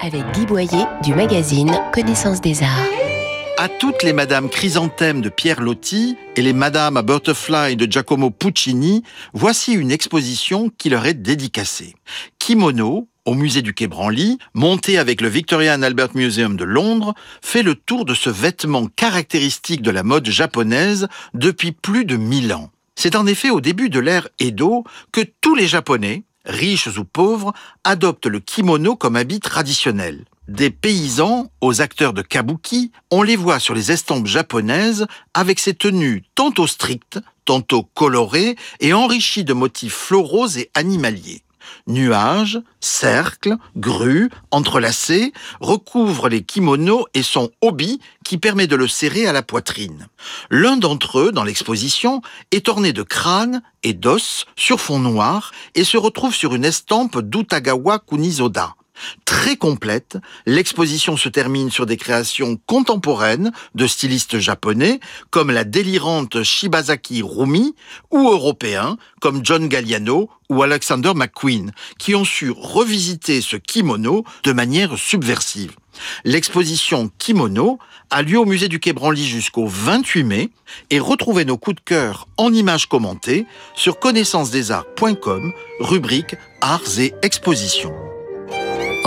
avec Guy Boyer du magazine Connaissance des Arts. À toutes les Madame Chrysanthème de Pierre Loti et les Madame à Butterfly de Giacomo Puccini, voici une exposition qui leur est dédicacée. Kimono, au musée du Quai Branly, monté avec le Victoria Albert Museum de Londres, fait le tour de ce vêtement caractéristique de la mode japonaise depuis plus de mille ans. C'est en effet au début de l'ère Edo que tous les Japonais, riches ou pauvres, adoptent le kimono comme habit traditionnel. Des paysans aux acteurs de kabuki, on les voit sur les estampes japonaises avec ces tenues tantôt strictes, tantôt colorées et enrichies de motifs floraux et animaliers. Nuages, cercles, grues, entrelacés recouvrent les kimonos et son hobby qui permet de le serrer à la poitrine. L'un d'entre eux, dans l'exposition, est orné de crânes et d'os sur fond noir et se retrouve sur une estampe d'Utagawa Kunizoda. Très complète, l'exposition se termine sur des créations contemporaines de stylistes japonais comme la délirante Shibazaki Rumi ou européens comme John Galliano ou Alexander McQueen qui ont su revisiter ce kimono de manière subversive. L'exposition Kimono a lieu au musée du Quai Branly jusqu'au 28 mai et retrouvez nos coups de cœur en images commentées sur connaissancesdesarts.com, rubrique Arts et Expositions.